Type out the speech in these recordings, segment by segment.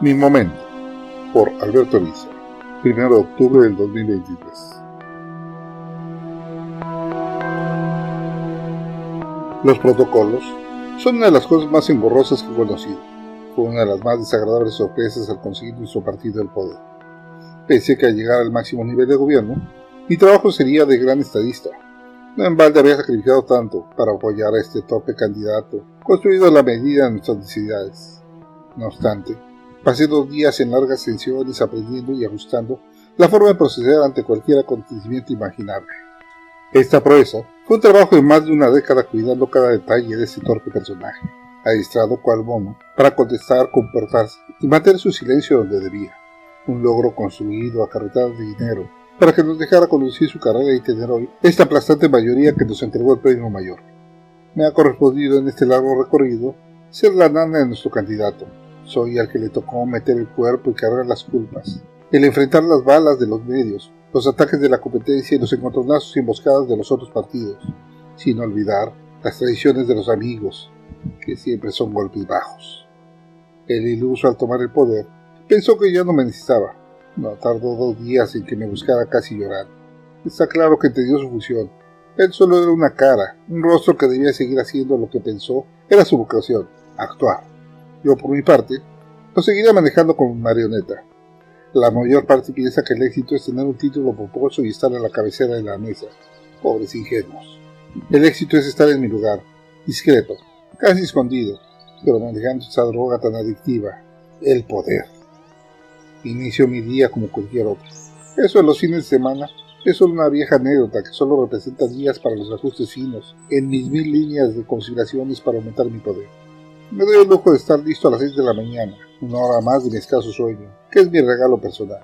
Mi momento, por Alberto Lisa, 1 de octubre del 2023. Los protocolos son una de las cosas más engorrosas que he conocido. Fue una de las más desagradables sorpresas al conseguir nuestro partido el poder. Pensé que al llegar al máximo nivel de gobierno, mi trabajo sería de gran estadista. No en balde había sacrificado tanto para apoyar a este torpe candidato, construido a la medida de nuestras necesidades. No obstante, pasé dos días en largas sesiones aprendiendo y ajustando la forma de proceder ante cualquier acontecimiento imaginable. Esta proeza fue un trabajo de más de una década cuidando cada detalle de ese torpe personaje, adiestrado cual mono para contestar, comportarse y mantener su silencio donde debía. Un logro construido a carretadas de dinero para que nos dejara conducir su carrera y tener hoy esta aplastante mayoría que nos entregó el premio mayor. Me ha correspondido en este largo recorrido ser la nana de nuestro candidato. Soy al que le tocó meter el cuerpo y cargar las culpas, el enfrentar las balas de los medios, los ataques de la competencia y los encontronazos y emboscadas de los otros partidos, sin olvidar las tradiciones de los amigos, que siempre son golpes bajos. El iluso al tomar el poder pensó que ya no me necesitaba. No tardó dos días en que me buscara casi llorando. Está claro que entendió su función. Él solo era una cara, un rostro que debía seguir haciendo lo que pensó era su vocación, actuar. Yo, por mi parte, lo seguiría manejando como marioneta, la mayor parte piensa que el éxito es tener un título pomposo y estar a la cabecera de la mesa. Pobres ingenuos. El éxito es estar en mi lugar, discreto, casi escondido, pero manejando esa droga tan adictiva, el poder. Inicio mi día como cualquier otro. Eso de los fines de semana es solo una vieja anécdota que solo representa días para los ajustes finos en mis mil líneas de consideraciones para aumentar mi poder. Me doy el lujo de estar listo a las 6 de la mañana, una hora más de mi escaso sueño, que es mi regalo personal.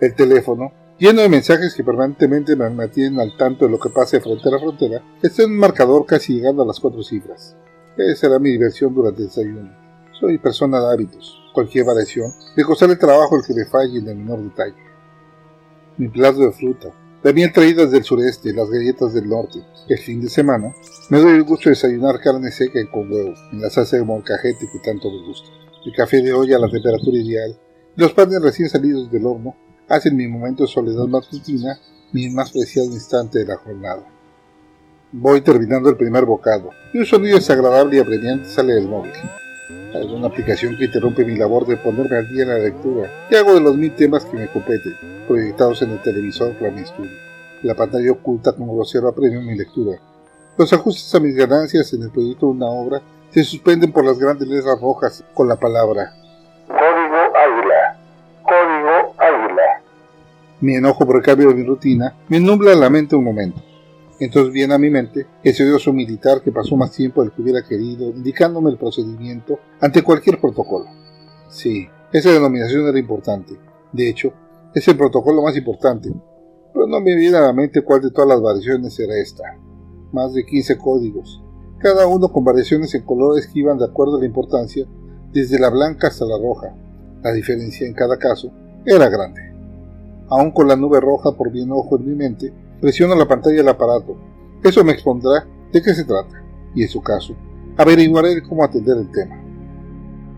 El teléfono, lleno de mensajes que permanentemente me mantienen al tanto de lo que pase de frontera a frontera, está en un marcador casi llegando a las cuatro cifras. Esa será mi diversión durante el desayuno. Soy persona de hábitos. Cualquier variación me costará el trabajo el que me falle en el menor detalle. Mi plato de fruta, también traídas del sureste, las galletas del norte. El fin de semana me doy el gusto de desayunar carne seca y con huevo, en la salsa de molcajete que tanto me gusta. El café de olla a la temperatura ideal y los panes recién salidos del horno hacen mi momento de soledad matutina mi más preciado instante de la jornada. Voy terminando el primer bocado y un sonido desagradable y apremiante sale del móvil. Alguna aplicación que interrumpe mi labor de ponerme al día en la lectura y hago de los mil temas que me competen, proyectados en el televisor para mi estudio. La pantalla oculta como grosero apremio mi lectura. Los ajustes a mis ganancias en el proyecto de una obra se suspenden por las grandes letras rojas con la palabra Código Águila. Código Águila. Mi enojo por el cambio de mi rutina me nubla la mente un momento. Entonces viene a mi mente ese odioso militar que pasó más tiempo del que hubiera querido, indicándome el procedimiento ante cualquier protocolo. Sí, esa denominación era importante. De hecho, es el protocolo más importante. Pero no me viene a la mente cuál de todas las variaciones era esta. Más de 15 códigos, cada uno con variaciones en colores que iban de acuerdo a la importancia, desde la blanca hasta la roja. La diferencia en cada caso era grande. Aún con la nube roja por bien ojo en mi mente, Presiono la pantalla del aparato. Eso me expondrá de qué se trata, y en su caso, averiguaré cómo atender el tema.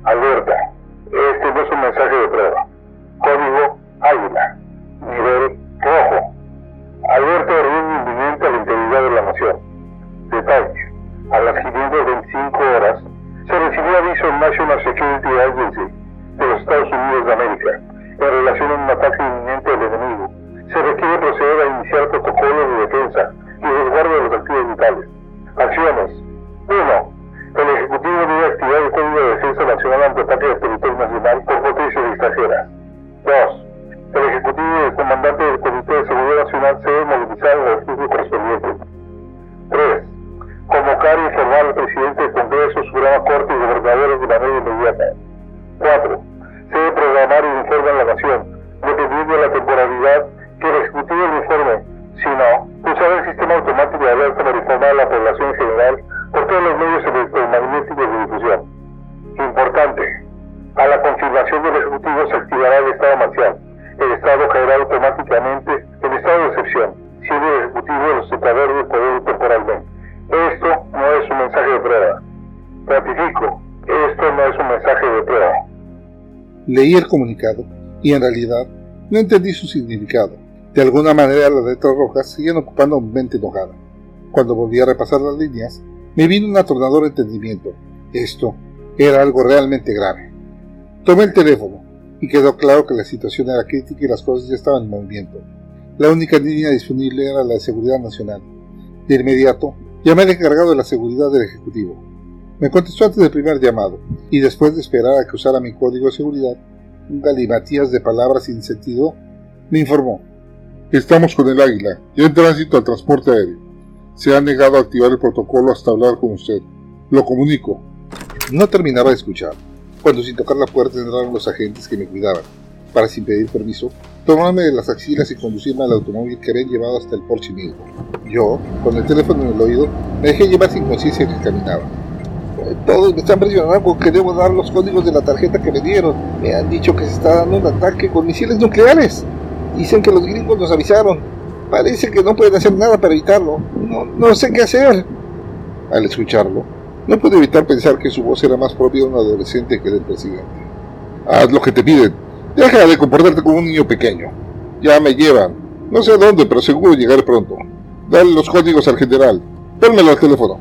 Alerta. Este no es un mensaje de prueba. 4. Se debe programar y informar a la Nación, dependiendo de la temporalidad que el Ejecutivo informe, Leí el comunicado y en realidad no entendí su significado. De alguna manera las letras rojas seguían ocupando mi mente enojada. Cuando volví a repasar las líneas, me vino un atronador entendimiento. Esto era algo realmente grave. Tomé el teléfono y quedó claro que la situación era crítica y las cosas ya estaban en movimiento. La única línea disponible era la de Seguridad Nacional. De inmediato, llamé al encargado de la seguridad del Ejecutivo. Me contestó antes del primer llamado, y después de esperar a que usara mi código de seguridad, galimatías de palabras sin sentido, me informó. Estamos con el Águila, y en tránsito al transporte aéreo. Se ha negado a activar el protocolo hasta hablar con usted. Lo comunico. No terminaba de escuchar, cuando sin tocar la puerta entraron los agentes que me cuidaban, para sin pedir permiso, tomarme de las axilas y conducirme al automóvil que habían llevado hasta el porche mismo. Yo, con el teléfono en el oído, me dejé llevar sin conciencia que caminaba. Todos me están presionando con que debo dar los códigos de la tarjeta que me dieron. Me han dicho que se está dando un ataque con misiles nucleares. Dicen que los gringos nos avisaron. Parece que no pueden hacer nada para evitarlo. No, no sé qué hacer. Al escucharlo, no pude evitar pensar que su voz era más propia de un adolescente que del presidente. Haz lo que te piden. Deja de comportarte como un niño pequeño. Ya me llevan. No sé a dónde, pero seguro llegaré pronto. Dale los códigos al general. Pónmelo al teléfono.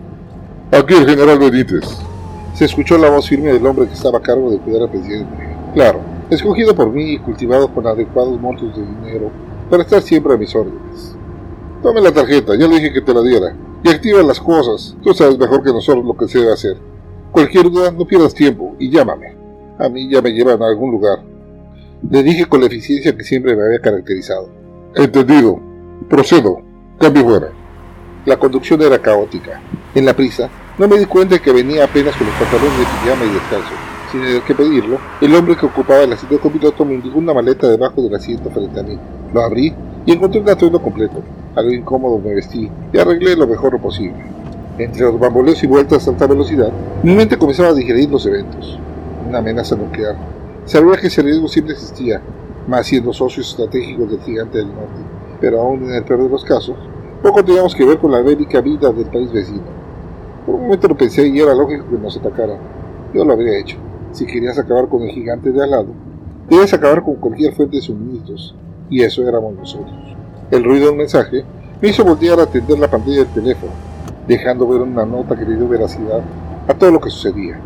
Aquí el general Benítez. Se escuchó la voz firme del hombre que estaba a cargo de cuidar al presidente. Claro, escogido por mí y cultivado con adecuados montos de dinero para estar siempre a mis órdenes. Tome la tarjeta, ya le dije que te la diera y activa las cosas. Tú sabes mejor que nosotros lo que se debe hacer. Cualquier duda, no pierdas tiempo y llámame. A mí ya me llevan a algún lugar. Le dije con la eficiencia que siempre me había caracterizado. Entendido. Procedo. Cambio fuera. La conducción era caótica. En la prisa, no me di cuenta de que venía apenas con los pantalones de pijama y descalzo. Sin tener que pedirlo, el hombre que ocupaba el asiento copiloto me indicó una maleta debajo del asiento frente a mí. Lo abrí y encontré un atuendo completo. Algo incómodo me vestí y arreglé lo mejor posible. Entre los bamboleos y vueltas a alta velocidad, mi mente comenzaba a digerir los eventos. Una amenaza nuclear. Sabía que ese riesgo siempre existía, más siendo socios estratégicos del gigante del norte. Pero aún en el peor de los casos, poco teníamos que ver con la bélica vida del país vecino. Por un momento lo pensé y era lógico que nos atacaran. Yo lo habría hecho. Si querías acabar con el gigante de al lado, debes acabar con cualquier fuente de suministros. Y eso éramos nosotros. El ruido del mensaje me hizo voltear a atender la pantalla del teléfono, dejando ver una nota que le dio veracidad a todo lo que sucedía.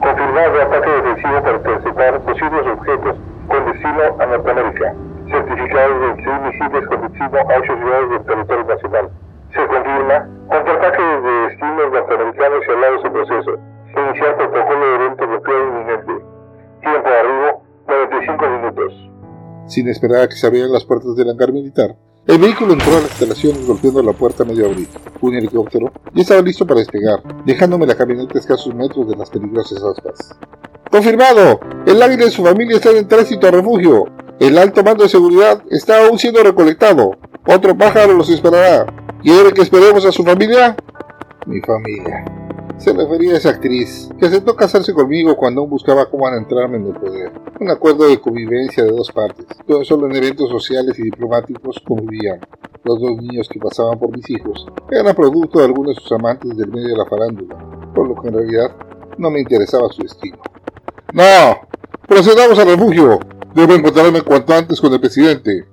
Confirmado ataque defensivo para interceptar posibles objetos con destino a Norteamérica. Certificados de 26 misiles con destino a 8 ciudades del territorio nacional. Se confirma contraataque destinos norteamericanos y al lado de su proceso. Iniciar protocolo de evento nuclear inminente. Tiempo de arribo, 95 minutos. Sin esperar a que se abrieran las puertas del hangar militar, el vehículo entró a la instalación golpeando la puerta medio abrir. Un helicóptero ya estaba listo para despegar, dejándome la camioneta a escasos metros de las peligrosas aspas. ¡Confirmado! El águila y su familia están en tránsito a refugio. El alto mando de seguridad está aún siendo recolectado. Otro pájaro los esperará. ¿Quiere que esperemos a su familia? Mi familia. Se refería a esa actriz, que aceptó casarse conmigo cuando aún buscaba cómo adentrarme en el poder. Un acuerdo de convivencia de dos partes, donde solo en eventos sociales y diplomáticos convivían. Los dos niños que pasaban por mis hijos eran producto de algunos de sus amantes del medio de la farándula, por lo que en realidad no me interesaba su destino. ¡No! ¡Procedamos al refugio! Debo encontrarme cuanto antes con el presidente.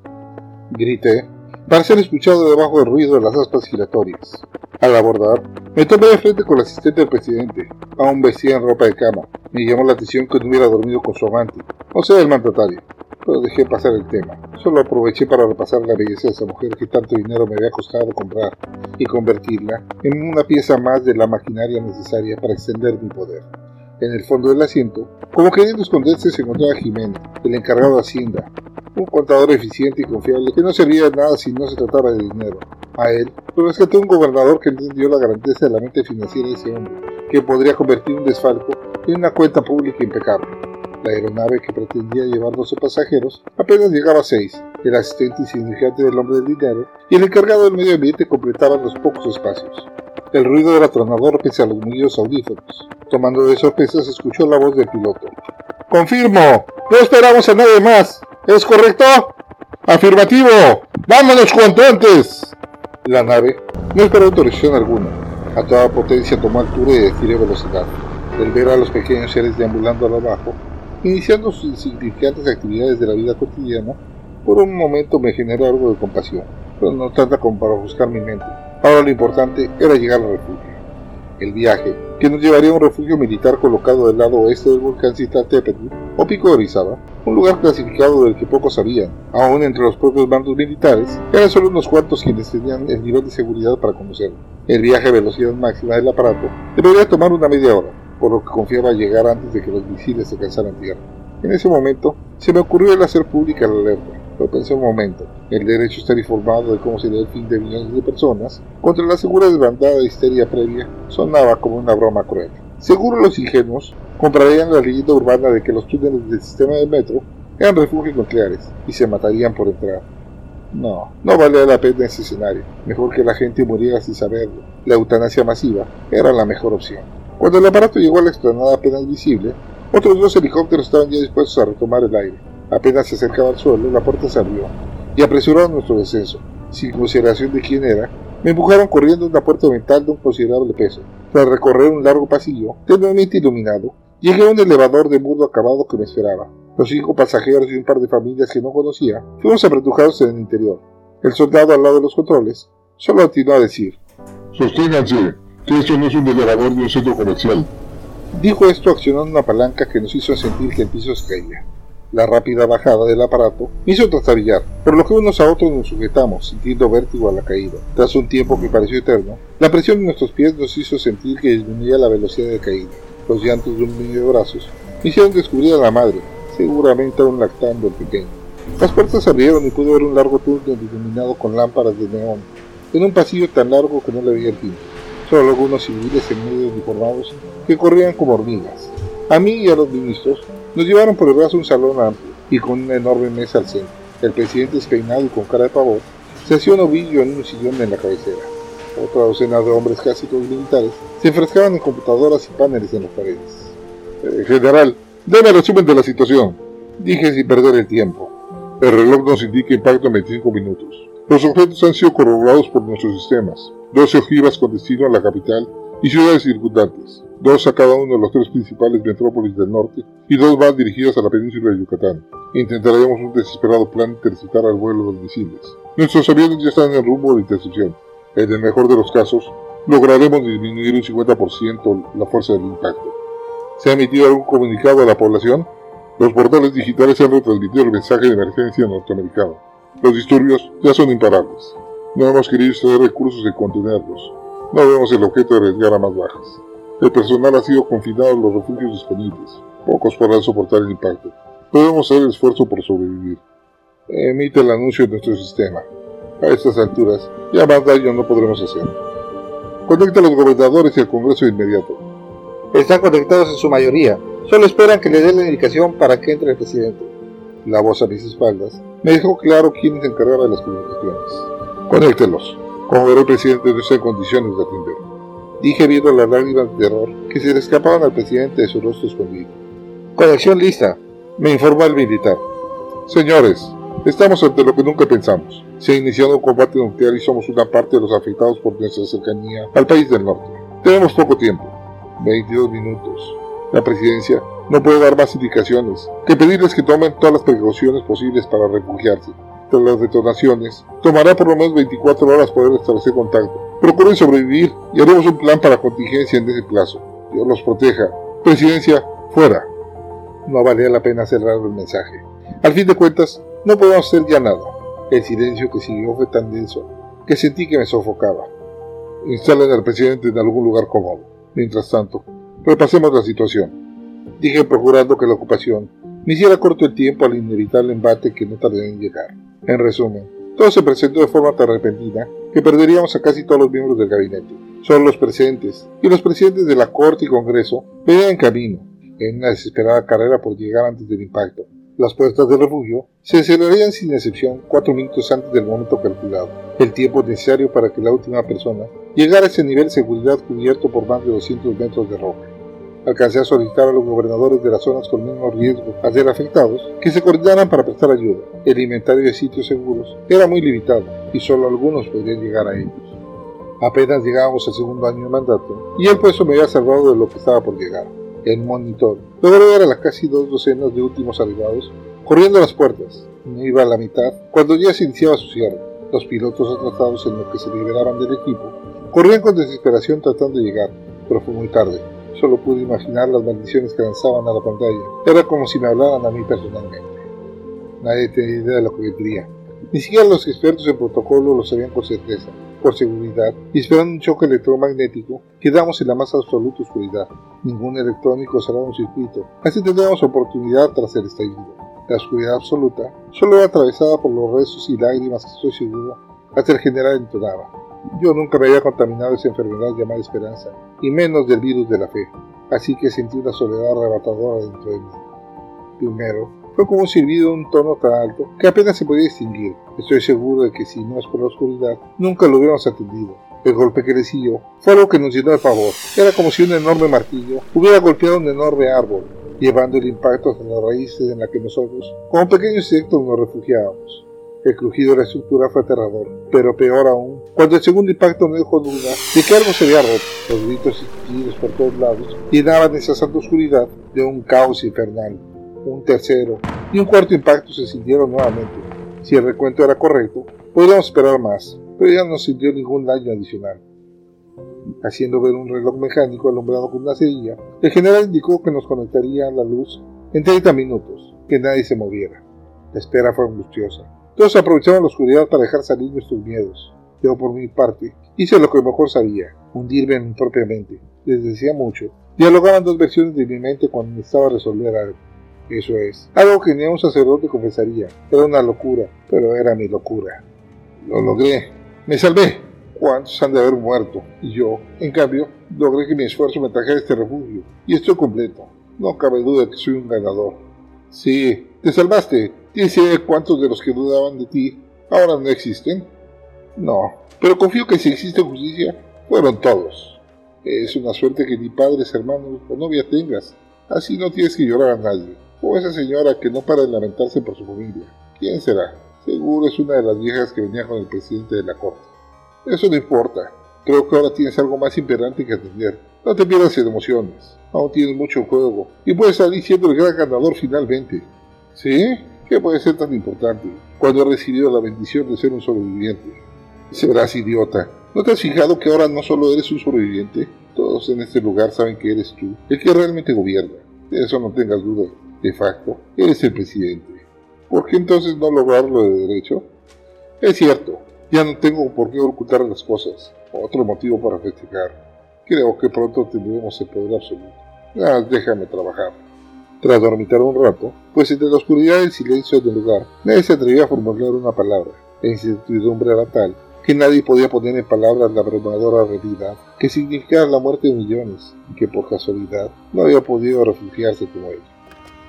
Grité, para ser escuchado debajo del ruido de las aspas giratorias. Al abordar, me tomé de frente con el asistente del presidente, aún vestida en ropa de cama. Me llamó la atención que no hubiera dormido con su amante, o sea, el mandatario. Pero dejé pasar el tema. Solo aproveché para repasar la belleza de esa mujer que tanto dinero me había costado comprar y convertirla en una pieza más de la maquinaria necesaria para extender mi poder. En el fondo del asiento, como queriendo esconderse, se encontraba Jiménez, el encargado de Hacienda, un contador eficiente y confiable que no servía de nada si no se trataba de dinero. A él lo rescató un gobernador que entendió la grandeza de la mente financiera de ese hombre, que podría convertir un desfalco en una cuenta pública impecable. La aeronave que pretendía llevar 12 pasajeros apenas llegaba a 6. El asistente insignificante del hombre del dinero y el encargado del medio ambiente completaban los pocos espacios. El ruido era atronador pese a los mullidos audífonos. Tomando de sorpresa se escuchó la voz del piloto. Confirmo, no esperamos a nadie más. ¿Es correcto? Afirmativo. Vámonos cuanto antes. La nave no esperó autorización alguna. A toda potencia tomó altura y adquirió velocidad. El ver a los pequeños seres deambulando abajo, iniciando sus insignificantes actividades de la vida cotidiana, por un momento me generó algo de compasión, pero no tanta como para buscar mi mente. Ahora lo importante era llegar al refugio. El viaje, que nos llevaría a un refugio militar colocado del lado oeste del volcán Tepetl o Pico de Orizaba, un lugar clasificado del que pocos sabían. Aún entre los propios bandos militares, eran solo unos cuantos quienes tenían el nivel de seguridad para conocerlo. El viaje a velocidad máxima del aparato debería tomar una media hora, por lo que confiaba llegar antes de que los misiles se alcanzaran tierra. En ese momento, se me ocurrió el hacer pública la alerta pero pensé un momento, el derecho a estar informado de cómo sería el fin de millones de personas contra la segura desbandada de histeria previa sonaba como una broma cruel. Seguro los ingenuos comprarían la leyenda urbana de que los túneles del sistema de metro eran refugios nucleares y se matarían por entrar. No, no valía la pena ese escenario. Mejor que la gente muriera sin saberlo. La eutanasia masiva era la mejor opción. Cuando el aparato llegó a la explanada apenas visible, otros dos helicópteros estaban ya dispuestos a retomar el aire. Apenas se acercaba al suelo, la puerta se abrió y apresuraron nuestro descenso. Sin consideración de quién era, me empujaron corriendo una puerta mental de un considerable peso. Tras recorrer un largo pasillo, tenuemente iluminado, llegué a un elevador de mundo acabado que me esperaba. Los cinco pasajeros y un par de familias que no conocía fuimos apretujados en el interior. El soldado al lado de los controles solo atinó a decir: Sosténganse, que esto no es un elevador de un centro comercial. Dijo esto accionando una palanca que nos hizo sentir que el piso se caía. La rápida bajada del aparato me hizo trastabillar, por lo que unos a otros nos sujetamos, sintiendo vértigo a la caída. Tras un tiempo que pareció eterno, la presión de nuestros pies nos hizo sentir que disminuía la velocidad de caída. Los llantos de un niño de brazos hicieron descubrir a la madre, seguramente aún lactando el pequeño. Las puertas abrieron y pude ver un largo túnel iluminado con lámparas de neón, en un pasillo tan largo que no le veía el fin. Solo algunos civiles en medio uniformados que corrían como hormigas. A mí y a los ministros nos llevaron por el brazo un salón amplio y con una enorme mesa al centro. El presidente despeinado y con cara de pavor se hacía un ovillo en un sillón en la cabecera. Otra docena de hombres todos militares se enfrescaban en computadoras y paneles en las paredes. Eh, general, déme el resumen de la situación. Dije sin perder el tiempo. El reloj nos indica impacto en 25 minutos. Los objetos han sido corroborados por nuestros sistemas. 12 ojivas con destino a la capital y ciudades circundantes dos a cada uno de los tres principales metrópolis del norte y dos más dirigidas a la península de Yucatán. Intentaremos un desesperado plan de interceptar al vuelo de los misiles. Nuestros aviones ya están en rumbo de intercepción. En el mejor de los casos, lograremos disminuir un 50% la fuerza del impacto. ¿Se ha emitido algún comunicado a la población? Los portales digitales han retransmitido el mensaje de emergencia norteamericano. Los disturbios ya son imparables. No hemos querido extraer recursos de contenerlos. No vemos el objeto de arriesgar a más bajas. El personal ha sido confinado en los refugios disponibles. Pocos podrán soportar el impacto. Podemos hacer el esfuerzo por sobrevivir. Emite el anuncio en nuestro sistema. A estas alturas, ya más daño no podremos hacer. Conecta a los gobernadores y al Congreso de inmediato. Están conectados en su mayoría. Solo esperan que le den la indicación para que entre el presidente. La voz a mis espaldas me dejó claro quién se encargaba de las comunicaciones. Conéctelos. Como verá el presidente no está en condiciones de atender dije viendo las lágrimas de terror que se le escapaban al presidente de su rostro escondido. Conexión lista, me informó el militar. Señores, estamos ante lo que nunca pensamos. Se ha iniciado un combate nuclear y somos una parte de los afectados por nuestra cercanía al país del norte. Tenemos poco tiempo, 22 minutos. La presidencia no puede dar más indicaciones que pedirles que tomen todas las precauciones posibles para refugiarse. Tras las detonaciones, tomará por lo menos 24 horas poder establecer contacto Procuren sobrevivir y haremos un plan para contingencia en ese plazo. Dios los proteja. Presidencia, fuera. No valía la pena cerrar el mensaje. Al fin de cuentas, no podemos hacer ya nada. El silencio que siguió fue tan denso que sentí que me sofocaba. Instalen al presidente en algún lugar cómodo. Mientras tanto, repasemos la situación. Dije procurando que la ocupación me hiciera corto el tiempo al inevitable embate que no tardé en llegar. En resumen, todo se presentó de forma tan repentina que perderíamos a casi todos los miembros del gabinete. Solo los presentes y los presidentes de la Corte y Congreso venían en camino, en una desesperada carrera por llegar antes del impacto. Las puertas del refugio se cerrarían sin excepción cuatro minutos antes del momento calculado, el tiempo necesario para que la última persona llegara a ese nivel de seguridad cubierto por más de 200 metros de roca alcancé a solicitar a los gobernadores de las zonas con menos riesgo a ser afectados que se coordinaran para prestar ayuda. El inventario de sitios seguros era muy limitado y solo algunos podían llegar a ellos. Apenas llegábamos al segundo año de mandato y el puesto me había salvado de lo que estaba por llegar. El monitor logró ver a las casi dos docenas de últimos arribados corriendo a las puertas. No iba a la mitad cuando ya se iniciaba su cierre. Los pilotos atrasados en lo que se liberaban del equipo corrían con desesperación tratando de llegar, pero fue muy tarde. Solo pude imaginar las maldiciones que lanzaban a la pantalla. Era como si me hablaran a mí personalmente. Nadie tenía idea de lo que vendría. Ni siquiera los expertos en protocolo lo sabían con certeza. Por seguridad, y esperando un choque electromagnético, quedamos en la más absoluta oscuridad. Ningún electrónico cerraba un circuito. Así tendríamos oportunidad tras el estallido. La oscuridad absoluta solo era atravesada por los rezos y lágrimas que estoy seguro hasta el general entonaba. Yo nunca me había contaminado esa enfermedad llamada esperanza, y menos del virus de la fe, así que sentí una soledad arrebatadora dentro de mí. Primero, fue como silbido de un tono tan alto que apenas se podía distinguir. Estoy seguro de que si no es por la oscuridad, nunca lo hubiéramos atendido. El golpe que le siguió fue algo que nos llenó de pavor. Era como si un enorme martillo hubiera golpeado un enorme árbol, llevando el impacto hasta las raíces en la que nosotros, como pequeños insectos, nos refugiábamos. El crujido de la estructura fue aterrador, pero peor aún, cuando el segundo impacto no dejó duda de que algo se había roto. Los gritos y por todos lados llenaban esa santa oscuridad de un caos infernal un tercero y un cuarto impacto se sintieron nuevamente. Si el recuento era correcto, podríamos esperar más, pero ya no sintió ningún daño adicional. Haciendo ver un reloj mecánico alumbrado con una cerilla, el general indicó que nos conectaría a la luz en 30 minutos, que nadie se moviera. La espera fue angustiosa. Todos aprovechaban la oscuridad para dejar salir nuestros miedos. Yo, por mi parte, hice lo que mejor sabía, hundirme en propiamente. Les decía mucho. Dialogaban dos versiones de mi mente cuando necesitaba resolver algo. Eso es, algo que ni un sacerdote confesaría. Era una locura, pero era mi locura. Lo logré. Me salvé. ¿Cuántos han de haber muerto? Y yo, en cambio, logré que mi esfuerzo me trajera a este refugio. Y estoy completo. No cabe duda que soy un ganador. Sí, te salvaste. ¿Tienes idea de cuántos de los que dudaban de ti ahora no existen? No, pero confío que si existe justicia, fueron todos. Es una suerte que ni padres, hermanos o novia tengas. Así no tienes que llorar a nadie. O esa señora que no para de lamentarse por su familia. ¿Quién será? Seguro es una de las viejas que venía con el presidente de la corte. Eso no importa. Creo que ahora tienes algo más imperante que atender. No te pierdas en emociones. Aún tienes mucho juego. Y puedes salir siendo el gran ganador finalmente. ¿Sí? ¿Qué puede ser tan importante cuando has recibido la bendición de ser un sobreviviente? Serás idiota. ¿No te has fijado que ahora no solo eres un sobreviviente? Todos en este lugar saben que eres tú, el que realmente gobierna. De eso no tengas duda de facto, eres el presidente. ¿Por qué entonces no lograrlo de derecho? Es cierto, ya no tengo por qué ocultar las cosas. Otro motivo para festejar. Creo que pronto tendremos el poder absoluto. Ah, déjame trabajar. Tras dormitar un rato, pues entre la oscuridad y el silencio del lugar, nadie se atrevía a formular una palabra. La incertidumbre era tal que nadie podía poner en palabras la abrumadora realidad que significaba la muerte de millones y que por casualidad no había podido refugiarse como ellos.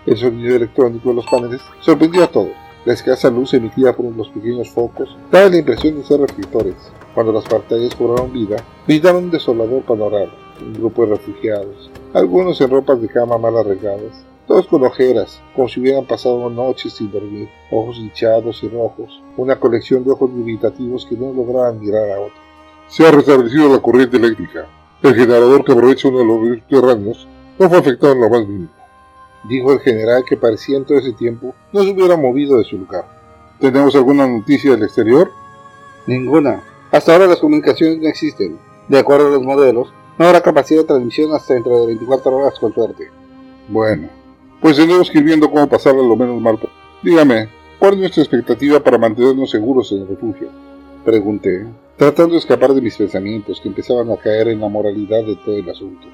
El sonido electrónico de los paneles sorprendió a todos. La escasa luz emitida por los pequeños focos daba la impresión de ser reflectores. Cuando las pantallas cobraron vida, brindaron un desolador panorama. Un grupo de refugiados, algunos en ropas de cama mal arregladas, todos con ojeras, como si hubieran pasado noches sin dormir, ojos hinchados y rojos, una colección de ojos dubitativos que no lograban mirar a otro. Se ha restablecido la corriente eléctrica. El generador que aprovecha uno de los subterráneos no fue afectado en lo más mínimo dijo el general que parecía en todo ese tiempo no se hubiera movido de su lugar. ¿Tenemos alguna noticia del exterior? Ninguna. Hasta ahora las comunicaciones no existen. De acuerdo a los modelos, no habrá capacidad de transmisión hasta dentro de 24 horas con suerte. Bueno, pues tenemos que ir viendo cómo pasarla lo menos mal. Dígame, ¿cuál es nuestra expectativa para mantenernos seguros en el refugio? Pregunté, tratando de escapar de mis pensamientos que empezaban a caer en la moralidad de todo el asunto.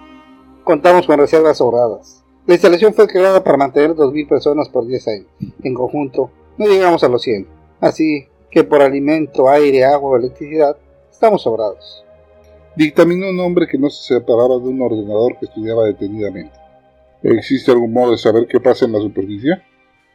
Contamos con reservas sobradas. La instalación fue creada para mantener 2.000 personas por 10 años. En conjunto, no llegamos a los 100. Así que por alimento, aire, agua o electricidad, estamos sobrados. Dictaminó un hombre que no se separaba de un ordenador que estudiaba detenidamente. ¿Existe algún modo de saber qué pasa en la superficie?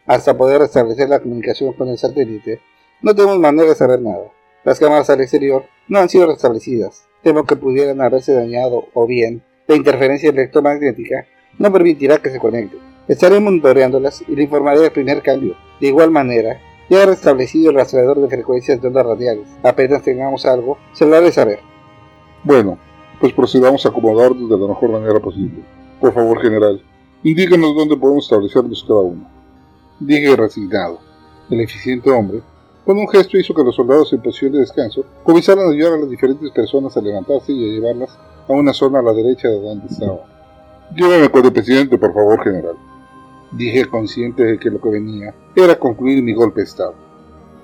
Hasta poder restablecer la comunicación con el satélite, no tenemos manera de saber nada. Las cámaras al exterior no han sido restablecidas. Temo que pudieran haberse dañado o bien la interferencia electromagnética no permitirá que se conecte. Estaré monitoreándolas y le informaré del primer cambio. De igual manera, ya he restablecido el rastreador de frecuencias de ondas radiales. Apenas tengamos algo, se lo haré saber. Bueno, pues procedamos a acomodarnos de la mejor manera posible. Por favor, general, indíquenos dónde podemos establecernos cada uno. Dije resignado. El eficiente hombre, con un gesto hizo que los soldados en posición de descanso comenzaran a ayudar a las diferentes personas a levantarse y a llevarlas a una zona a la derecha de donde estaba. Llévame con el presidente, por favor, general. Dije consciente de que lo que venía era concluir mi golpe de Estado.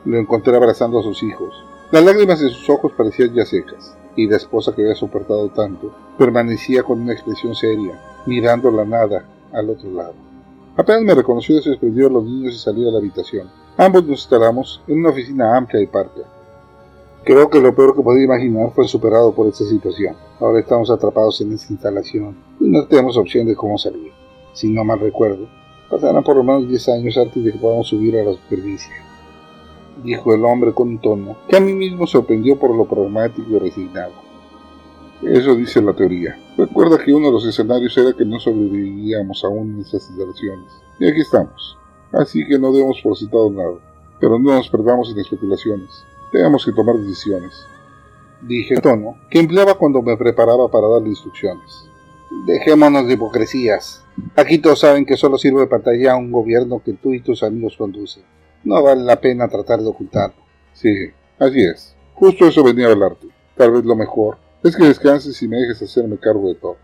Lo encontré abrazando a sus hijos. Las lágrimas de sus ojos parecían ya secas, y la esposa que había soportado tanto permanecía con una expresión seria, mirando la nada al otro lado. Apenas me reconoció, se desprendió a los niños y salió de la habitación. Ambos nos instalamos en una oficina amplia y parca. Creo que lo peor que podía imaginar fue superado por esta situación. Ahora estamos atrapados en esta instalación y no tenemos opción de cómo salir. Si no mal recuerdo, pasarán por lo menos 10 años antes de que podamos subir a la superficie. Dijo el hombre con un tono que a mí mismo sorprendió por lo pragmático y resignado. Eso dice la teoría. Recuerda que uno de los escenarios era que no sobreviviríamos aún en estas instalaciones. Y aquí estamos. Así que no demos por citado nada. Pero no nos perdamos en especulaciones. Tenemos que tomar decisiones. Dije el tono que empleaba cuando me preparaba para darle instrucciones. Dejémonos de hipocresías. Aquí todos saben que solo sirve de pantalla a un gobierno que tú y tus amigos conducen. No vale la pena tratar de ocultarlo. Sí, así es. Justo eso venía a hablarte. Tal vez lo mejor es que descanses y me dejes hacerme cargo de todo.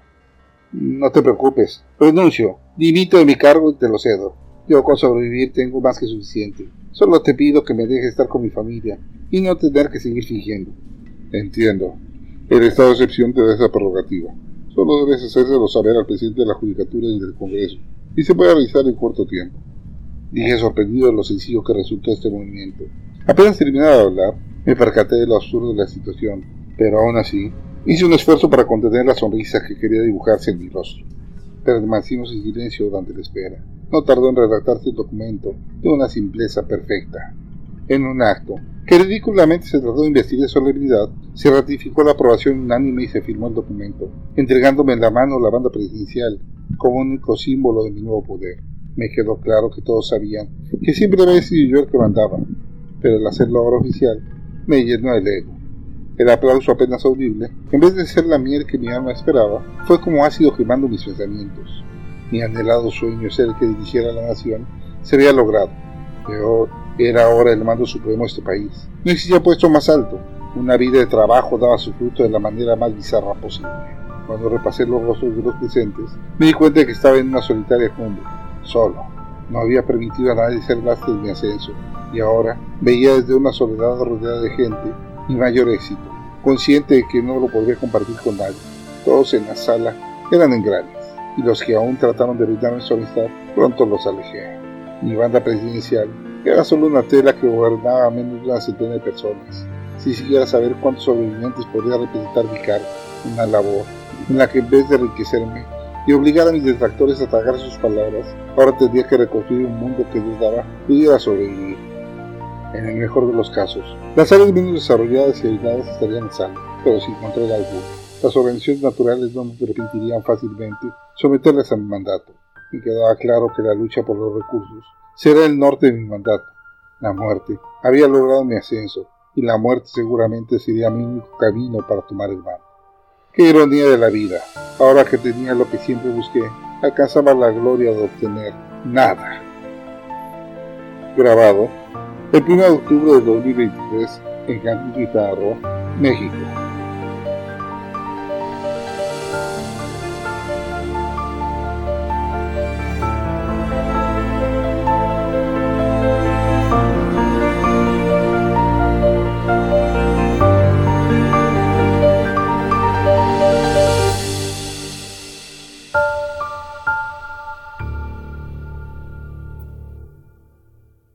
No te preocupes. Renuncio. Dimito de mi cargo y te lo cedo. Yo con sobrevivir tengo más que suficiente. Solo te pido que me dejes estar con mi familia y no tener que seguir fingiendo. Entiendo. El estado de excepción te da esa prerrogativa. Solo debes hacérselo saber al presidente de la Judicatura y del Congreso, y se puede realizar en corto tiempo. Dije sorprendido de lo sencillo que resultó este movimiento. Apenas terminaba de hablar, me percaté de lo absurdo de la situación, pero aún así, hice un esfuerzo para contener la sonrisa que quería dibujarse en mi rostro. Permanecimos en silencio durante la espera. No tardó en redactarse el documento de una simpleza perfecta. En un acto, que ridículamente se trató de investir de solemnidad, se ratificó la aprobación unánime y se firmó el documento, entregándome en la mano la banda presidencial como único símbolo de mi nuevo poder. Me quedó claro que todos sabían que siempre había sido yo el que mandaba, pero al hacerlo ahora oficial, me llenó el ego. El aplauso apenas audible, en vez de ser la miel que mi alma esperaba, fue como ácido quemando mis pensamientos. Mi anhelado sueño ser el que dirigiera la nación se había logrado, pero era ahora el mando supremo de este país. No existía puesto más alto. Una vida de trabajo daba su fruto de la manera más bizarra posible. Cuando repasé los rostros de los presentes, me di cuenta de que estaba en una solitaria cumbre, solo. No había permitido a nadie ser lastre de mi ascenso, y ahora veía desde una soledad rodeada de gente mi mayor éxito, consciente de que no lo podría compartir con nadie. Todos en la sala eran engranes, y los que aún trataron de brindarme su amistad, pronto los alejé. Mi banda presidencial era solo una tela que gobernaba a menos de una centena de personas. Si siguiera saber cuántos sobrevivientes podría representar mi cargo, una labor en la que en vez de enriquecerme y obligar a mis detractores a tragar sus palabras, ahora tendría que reconstruir un mundo que dudaba pudiera sobrevivir. En el mejor de los casos, las áreas menos desarrolladas y aisladas estarían salvo, pero sin control alguno. Las organizaciones naturales no me permitirían fácilmente someterlas a mi mandato. Me quedaba claro que la lucha por los recursos será el norte de mi mandato. La muerte había logrado mi ascenso, y la muerte seguramente sería mi único camino para tomar el mar. Qué ironía de la vida. Ahora que tenía lo que siempre busqué, alcanzaba la gloria de obtener nada. Grabado el 1 de octubre de 2023 en Cancún, Quintana México.